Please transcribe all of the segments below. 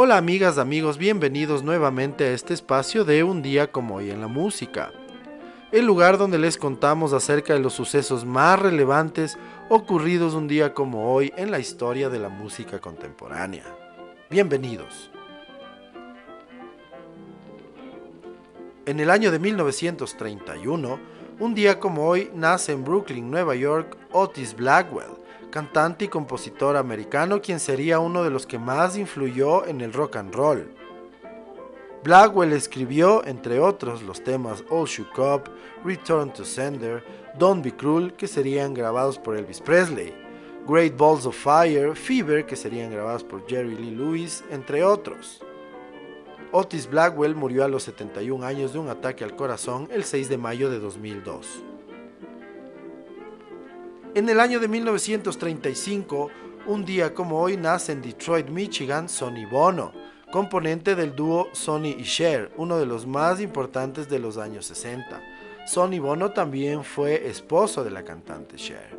Hola amigas, amigos, bienvenidos nuevamente a este espacio de Un día como hoy en la música. El lugar donde les contamos acerca de los sucesos más relevantes ocurridos un día como hoy en la historia de la música contemporánea. Bienvenidos. En el año de 1931, un día como hoy, nace en Brooklyn, Nueva York, Otis Blackwell, cantante y compositor americano quien sería uno de los que más influyó en el rock and roll. Blackwell escribió, entre otros, los temas All Shook Up, Return to Sender, Don't Be Cruel, que serían grabados por Elvis Presley, Great Balls of Fire, Fever, que serían grabados por Jerry Lee Lewis, entre otros. Otis Blackwell murió a los 71 años de un ataque al corazón el 6 de mayo de 2002. En el año de 1935, un día como hoy, nace en Detroit, Michigan, Sonny Bono, componente del dúo Sonny y Cher, uno de los más importantes de los años 60. Sonny Bono también fue esposo de la cantante Cher.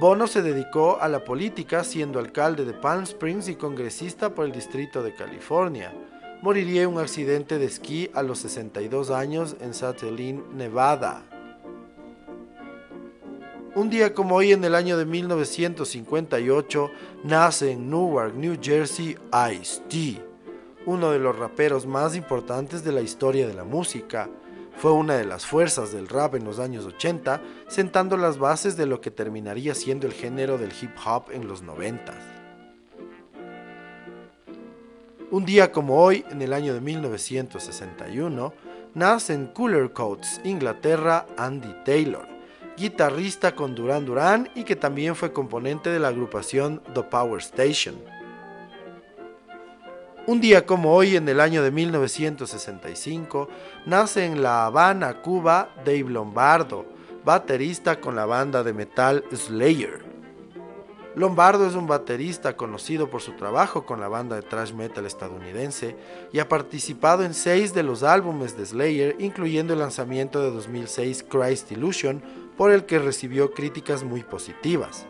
Bono se dedicó a la política siendo alcalde de Palm Springs y congresista por el Distrito de California. Moriría en un accidente de esquí a los 62 años en Satellite, Nevada. Un día como hoy en el año de 1958 nace en Newark, New Jersey, Ice-T, uno de los raperos más importantes de la historia de la música. Fue una de las fuerzas del rap en los años 80, sentando las bases de lo que terminaría siendo el género del hip hop en los 90. Un día como hoy, en el año de 1961, nace en Cooler Coats, Inglaterra, Andy Taylor guitarrista con Duran Duran y que también fue componente de la agrupación The Power Station. Un día como hoy, en el año de 1965, nace en La Habana, Cuba, Dave Lombardo, baterista con la banda de metal Slayer. Lombardo es un baterista conocido por su trabajo con la banda de thrash metal estadounidense y ha participado en seis de los álbumes de Slayer, incluyendo el lanzamiento de 2006 Christ Illusion, por el que recibió críticas muy positivas.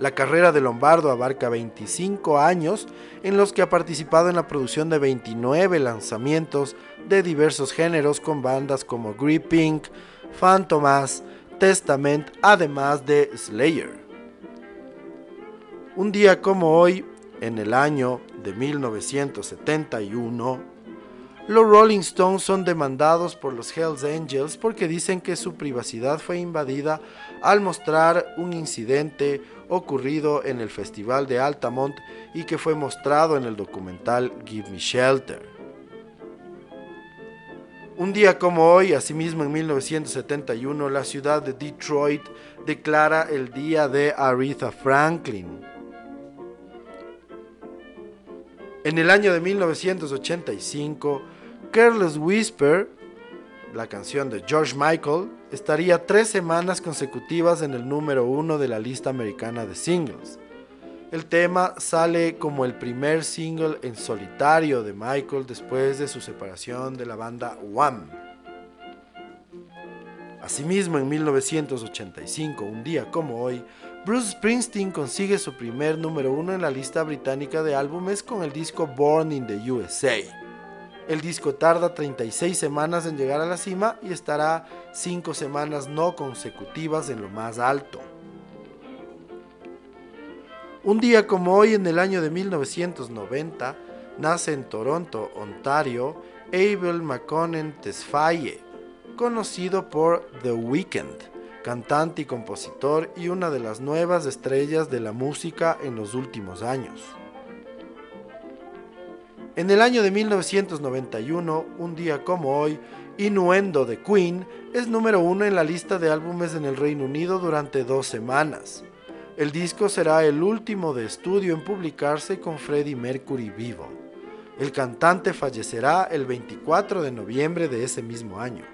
La carrera de Lombardo abarca 25 años en los que ha participado en la producción de 29 lanzamientos de diversos géneros con bandas como Grip Pink, Phantomas, Testament, además de Slayer. Un día como hoy, en el año de 1971, los Rolling Stones son demandados por los Hells Angels porque dicen que su privacidad fue invadida al mostrar un incidente ocurrido en el Festival de Altamont y que fue mostrado en el documental Give Me Shelter. Un día como hoy, asimismo en 1971, la ciudad de Detroit declara el Día de Aretha Franklin. En el año de 1985, Careless Whisper, la canción de George Michael, estaría tres semanas consecutivas en el número uno de la lista americana de singles. El tema sale como el primer single en solitario de Michael después de su separación de la banda Wham. Asimismo, en 1985, un día como hoy, Bruce Springsteen consigue su primer número uno en la lista británica de álbumes con el disco Born in the USA. El disco tarda 36 semanas en llegar a la cima y estará 5 semanas no consecutivas en lo más alto. Un día como hoy en el año de 1990 nace en Toronto, Ontario, Abel McConnell Tesfaye, conocido por The Weeknd, cantante y compositor y una de las nuevas estrellas de la música en los últimos años. En el año de 1991, un día como hoy, Innuendo de Queen es número uno en la lista de álbumes en el Reino Unido durante dos semanas. El disco será el último de estudio en publicarse con Freddie Mercury vivo. El cantante fallecerá el 24 de noviembre de ese mismo año.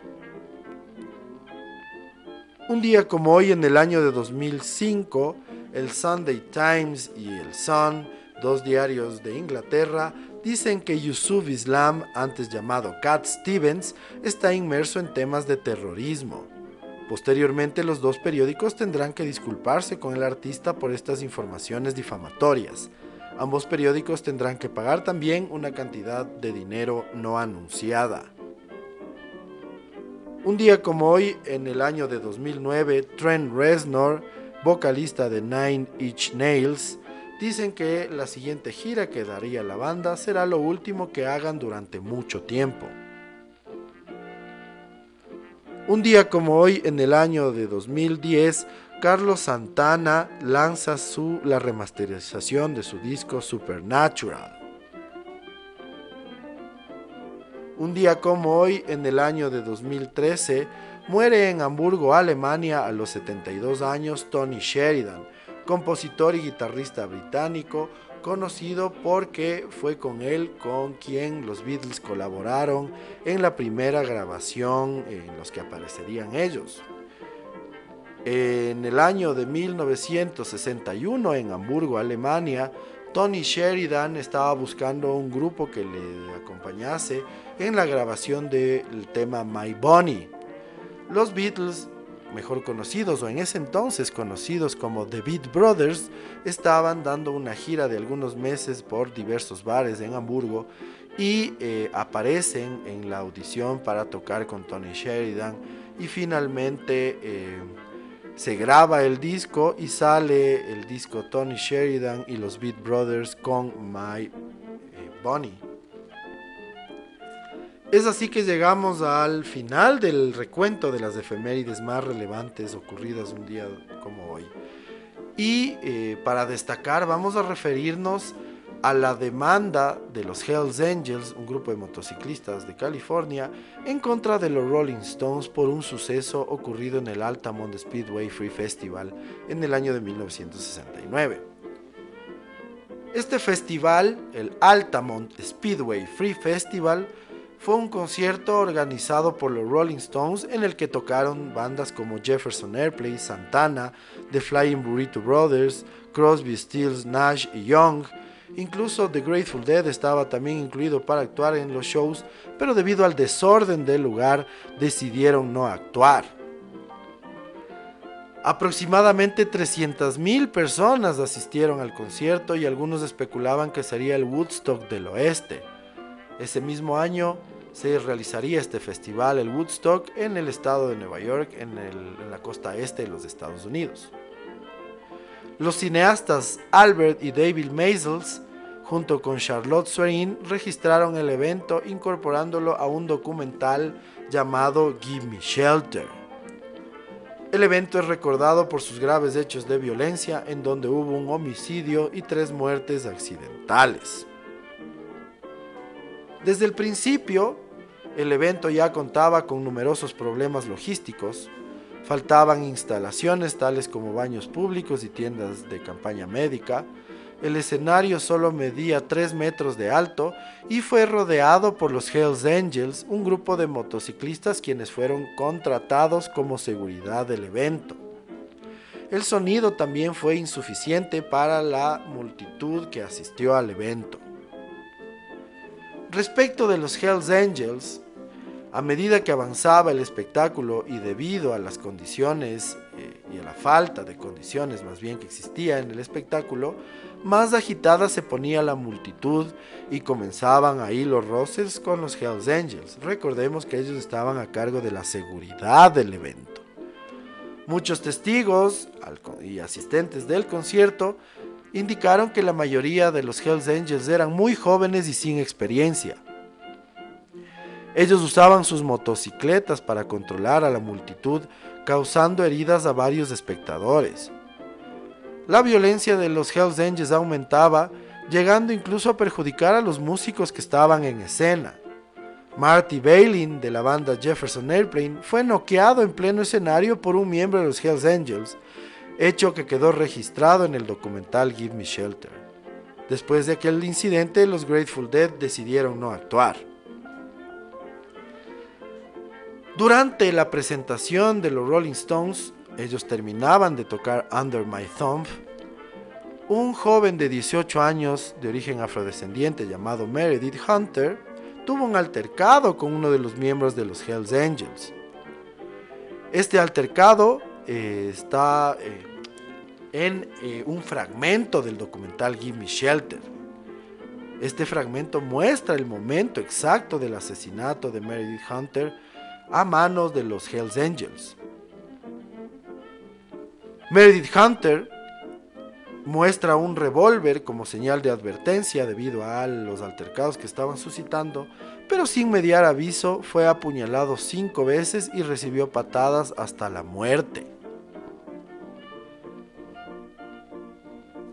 Un día como hoy en el año de 2005, el Sunday Times y el Sun, dos diarios de Inglaterra, dicen que Yusuf Islam, antes llamado Cat Stevens, está inmerso en temas de terrorismo. Posteriormente los dos periódicos tendrán que disculparse con el artista por estas informaciones difamatorias. Ambos periódicos tendrán que pagar también una cantidad de dinero no anunciada. Un día como hoy, en el año de 2009, Trent Reznor, vocalista de Nine Inch Nails, dicen que la siguiente gira que daría la banda será lo último que hagan durante mucho tiempo. Un día como hoy, en el año de 2010, Carlos Santana lanza su, la remasterización de su disco Supernatural. Un día como hoy, en el año de 2013, muere en Hamburgo, Alemania, a los 72 años Tony Sheridan, compositor y guitarrista británico, conocido porque fue con él con quien los Beatles colaboraron en la primera grabación en los que aparecerían ellos. En el año de 1961 en Hamburgo, Alemania, Tony Sheridan estaba buscando un grupo que le acompañase en la grabación del tema My Bonnie. Los Beatles, mejor conocidos o en ese entonces conocidos como The Beat Brothers, estaban dando una gira de algunos meses por diversos bares en Hamburgo y eh, aparecen en la audición para tocar con Tony Sheridan y finalmente... Eh, se graba el disco y sale el disco Tony Sheridan y los Beat Brothers con My eh, Bonnie. Es así que llegamos al final del recuento de las efemérides más relevantes ocurridas un día como hoy. Y eh, para destacar vamos a referirnos a la demanda de los Hells Angels, un grupo de motociclistas de California, en contra de los Rolling Stones por un suceso ocurrido en el Altamont Speedway Free Festival en el año de 1969. Este festival, el Altamont Speedway Free Festival, fue un concierto organizado por los Rolling Stones en el que tocaron bandas como Jefferson Airplane, Santana, The Flying Burrito Brothers, Crosby, Stills, Nash y Young, Incluso The Grateful Dead estaba también incluido para actuar en los shows, pero debido al desorden del lugar decidieron no actuar. Aproximadamente 300.000 personas asistieron al concierto y algunos especulaban que sería el Woodstock del oeste. Ese mismo año se realizaría este festival, el Woodstock, en el estado de Nueva York, en, la costa este de los Estados Unidos. Los cineastas Albert y David Maisels, junto con Charlotte Swain, registraron el evento incorporándolo a un documental llamado Give Me Shelter. El evento es recordado por sus graves hechos de violencia en donde hubo un homicidio y tres muertes accidentales. Desde el principio, el evento ya contaba con numerosos problemas logísticos, Faltaban instalaciones tales como baños públicos y tiendas de campaña médica. El escenario solo medía 3 metros de alto y fue rodeado por los Hells Angels, un grupo de motociclistas quienes fueron contratados como seguridad del evento. El sonido también fue insuficiente para la multitud que asistió al evento. Respecto de los Hells Angels, a medida que avanzaba el espectáculo y debido a las condiciones eh, y a la falta de condiciones más bien que existía en el espectáculo, más agitada se ponía la multitud y comenzaban ahí los roces con los Hells Angels. Recordemos que ellos estaban a cargo de la seguridad del evento. Muchos testigos y asistentes del concierto indicaron que la mayoría de los Hells Angels eran muy jóvenes y sin experiencia ellos usaban sus motocicletas para controlar a la multitud, causando heridas a varios espectadores. La violencia de los Hells Angels aumentaba, llegando incluso a perjudicar a los músicos que estaban en escena. Marty Bailin de la banda Jefferson Airplane fue noqueado en pleno escenario por un miembro de los Hells Angels, hecho que quedó registrado en el documental Give Me Shelter. Después de aquel incidente, los Grateful Dead decidieron no actuar. Durante la presentación de los Rolling Stones, ellos terminaban de tocar Under My Thumb, un joven de 18 años de origen afrodescendiente llamado Meredith Hunter tuvo un altercado con uno de los miembros de los Hells Angels. Este altercado eh, está, eh, en eh, un fragmento del documental Give Me Shelter. Este fragmento muestra el momento exacto del asesinato de Meredith Hunter a manos de los Hells Angels. Meredith Hunter muestra un revólver como señal de advertencia debido a los altercados que estaban suscitando, pero sin mediar aviso fue apuñalado cinco veces y recibió patadas hasta la muerte.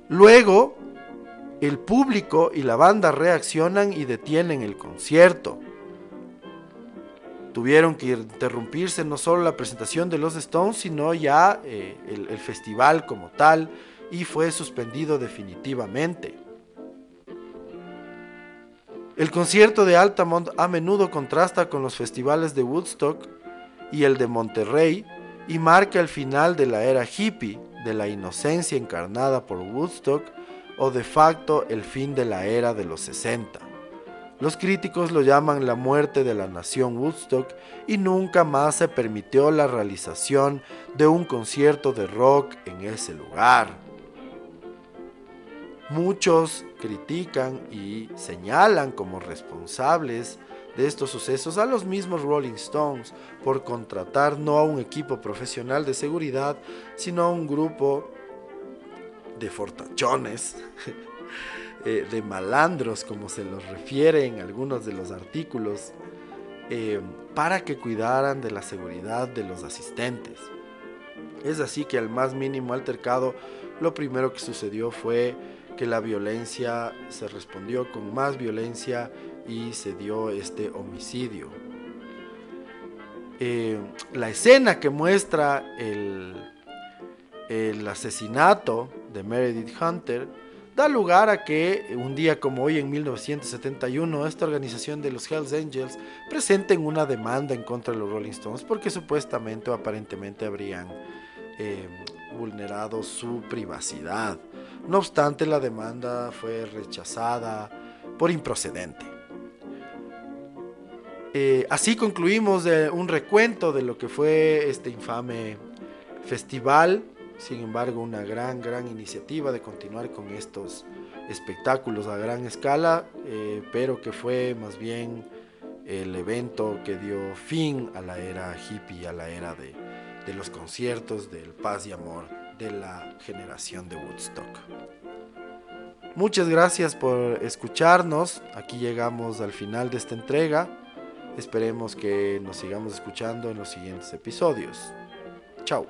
Luego, el público y la banda reaccionan y detienen el concierto. Tuvieron que interrumpirse no solo la presentación de los Stones, sino ya eh, el, el festival como tal, y fue suspendido definitivamente. El concierto de Altamont a menudo contrasta con los festivales de Woodstock y el de Monterrey y marca el final de la era hippie, de la inocencia encarnada por Woodstock o de facto el fin de la era de los 60. Los críticos lo llaman la muerte de la nación Woodstock y nunca más se permitió la realización de un concierto de rock en ese lugar. Muchos critican y señalan como responsables de estos sucesos a los mismos Rolling Stones por contratar no a un equipo profesional de seguridad, sino a un grupo de fortachones, eh, de malandros, como se los refiere en algunos de los artículos, eh, para que cuidaran de la seguridad de los asistentes. Es así que al más mínimo altercado, lo primero que sucedió fue que la violencia se respondió con más violencia y se dio este homicidio. Eh, la escena que muestra el, el asesinato de Meredith Hunter da lugar a que un día como hoy en 1971 esta organización de los Hells Angels presenten una demanda en contra de los Rolling Stones porque supuestamente o aparentemente habrían eh, vulnerado su privacidad. No obstante, la demanda fue rechazada por improcedente. Eh, así concluimos un recuento de lo que fue este infame festival. Sin embargo, una gran, gran iniciativa de continuar con estos espectáculos a gran escala, eh, pero que fue más bien el evento que dio fin a la era hippie, a la era de, de los conciertos del paz y amor de la generación de Woodstock. Muchas gracias por escucharnos. Aquí llegamos al final de esta entrega. Esperemos que nos sigamos escuchando en los siguientes episodios. Chao.